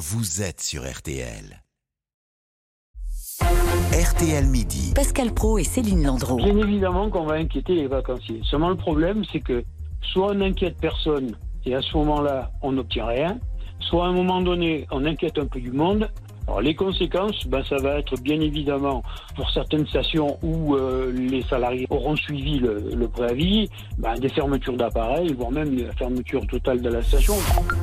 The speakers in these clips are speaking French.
vous êtes sur RTL. RTL Midi. Pascal Pro et Céline Landreau. Bien évidemment qu'on va inquiéter les vacanciers. Seulement le problème, c'est que soit on n'inquiète personne et à ce moment-là, on n'obtient rien, soit à un moment donné, on inquiète un peu du monde alors, les conséquences, ben, ça va être bien évidemment pour certaines stations où euh, les salariés auront suivi le, préavis, ben, des fermetures d'appareils, voire même la fermeture totale de la station.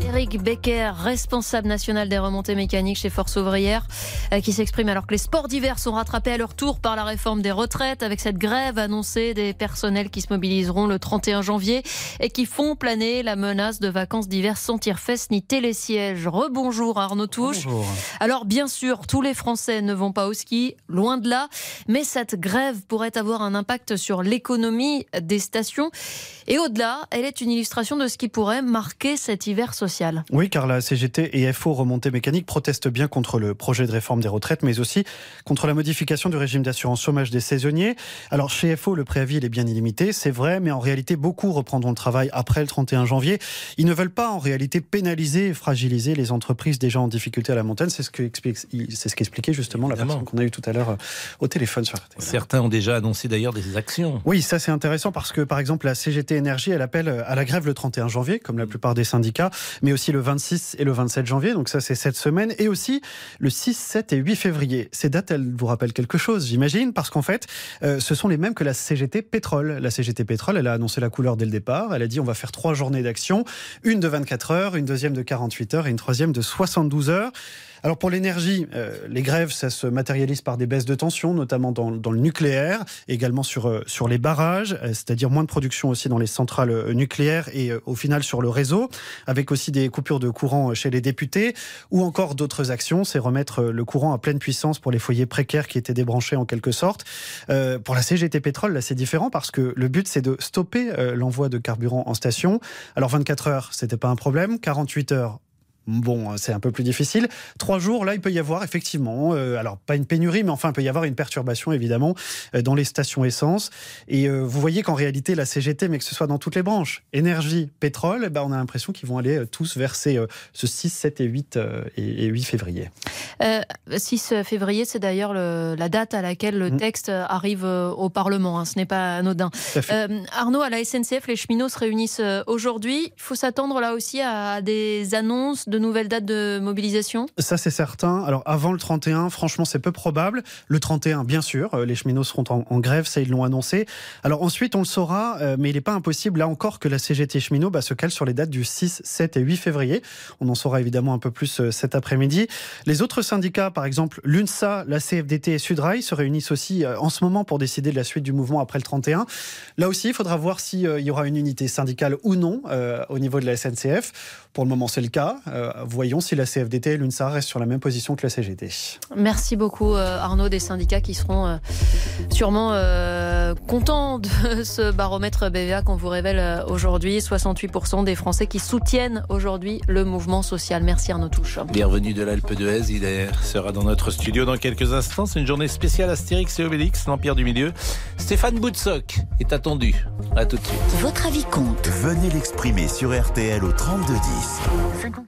Eric Becker, responsable national des remontées mécaniques chez Force Ouvrière, euh, qui s'exprime alors que les sports d'hiver sont rattrapés à leur tour par la réforme des retraites, avec cette grève annoncée des personnels qui se mobiliseront le 31 janvier et qui font planer la menace de vacances d'hiver sans tire-fesses ni télésiège. Rebonjour Arnaud Touche. Bonjour. Alors bien sûr, tous les Français ne vont pas au ski, loin de là, mais cette grève pourrait avoir un impact sur l'économie des stations. Et au-delà, elle est une illustration de ce qui pourrait marquer cet hiver social. Oui, car la CGT et FO Remontée Mécanique protestent bien contre le projet de réforme des retraites, mais aussi contre la modification du régime d'assurance chômage des saisonniers. Alors chez FO, le préavis est bien illimité, c'est vrai, mais en réalité, beaucoup reprendront le travail après le 31 janvier. Ils ne veulent pas en réalité pénaliser et fragiliser les entreprises déjà en difficulté à la montagne. C'est ce que c'est ce qu'expliquait justement la personne qu'on a eu tout à l'heure euh, au téléphone sur RTL. Certains ont déjà annoncé d'ailleurs des actions. Oui, ça c'est intéressant parce que par exemple la CGT Énergie, elle appelle à la grève le 31 janvier, comme la mm. plupart des syndicats, mais aussi le 26 et le 27 janvier, donc ça c'est cette semaine, et aussi le 6, 7 et 8 février. Ces dates, elles vous rappellent quelque chose, j'imagine, parce qu'en fait, euh, ce sont les mêmes que la CGT Pétrole. La CGT Pétrole, elle a annoncé la couleur dès le départ, elle a dit on va faire trois journées d'action, une de 24 heures, une deuxième de 48 heures et une troisième de 72 heures. Alors pour l'énergie, euh, les grèves, ça se matérialise par des baisses de tension, notamment dans, le nucléaire, également sur, euh, sur les barrages, euh, c'est-à-dire moins de production aussi dans les centrales nucléaires et au final sur le réseau, avec aussi des coupures de courant chez les députés, ou encore d'autres actions, c'est remettre le courant à pleine puissance pour les foyers précaires qui étaient débranchés en quelque sorte. pour la CGT Pétrole, là c'est différent parce que le but c'est de stopper l'envoi de carburant en station. Alors 24 heures, c'était pas un problème, 48 heures, Bon, c'est un peu plus difficile. Trois jours, là, il peut y avoir effectivement, euh, alors pas une pénurie, mais enfin, il peut y avoir une perturbation évidemment euh, dans les stations essence. Et euh, vous voyez qu'en réalité, la CGT, mais que ce soit dans toutes les branches, énergie, pétrole, eh ben, on a l'impression qu'ils vont aller tous verser ce 6, 7 et 8, et 8 février. 6 février, c'est d'ailleurs la date à laquelle le mmh. texte arrive au Parlement. Hein. ce n'est pas anodin. Arnaud, à la SNCF, les cheminots se réunissent aujourd'hui. Il faut s'attendre là aussi à des annonces de de nouvelles dates de mobilisation? Ça, c'est certain. Alors, avant le 31, franchement, c'est peu probable. Le 31, bien sûr, euh, les cheminots seront en, grève, ça, ils l'ont annoncé. Alors, ensuite, on le saura, euh, mais il n'est pas impossible, là encore, que la CGT cheminot bah, se cale sur les dates du 6, 7 et 8 février. On en saura évidemment un peu plus euh, cet après-midi. Les autres syndicats, par exemple, l'UNSA, la CFDT et Sudrail, se réunissent aussi en ce moment pour décider de la suite du mouvement après le 31. Là aussi, il faudra voir s'il y aura une unité syndicale ou non au niveau de la SNCF. Pour le moment, c'est le cas. Euh, voyons si la CFDT et l'UNSA restent sur la même position que la CGT. Merci beaucoup euh, Arnaud des syndicats qui seront euh, sûrement contents de ce baromètre BVA qu'on vous révèle aujourd'hui. 68% des Français qui soutiennent aujourd'hui le mouvement social. Merci Arnaud Touche. Bienvenue de l'Alpe d'Huez. Il sera dans notre studio dans quelques instants. C'est une journée spéciale Astérix et Obélix, l'Empire du Milieu. Stéphane Boutsock est attendu. À tout de suite. Votre avis compte. Venez l'exprimer sur RTL au 3210.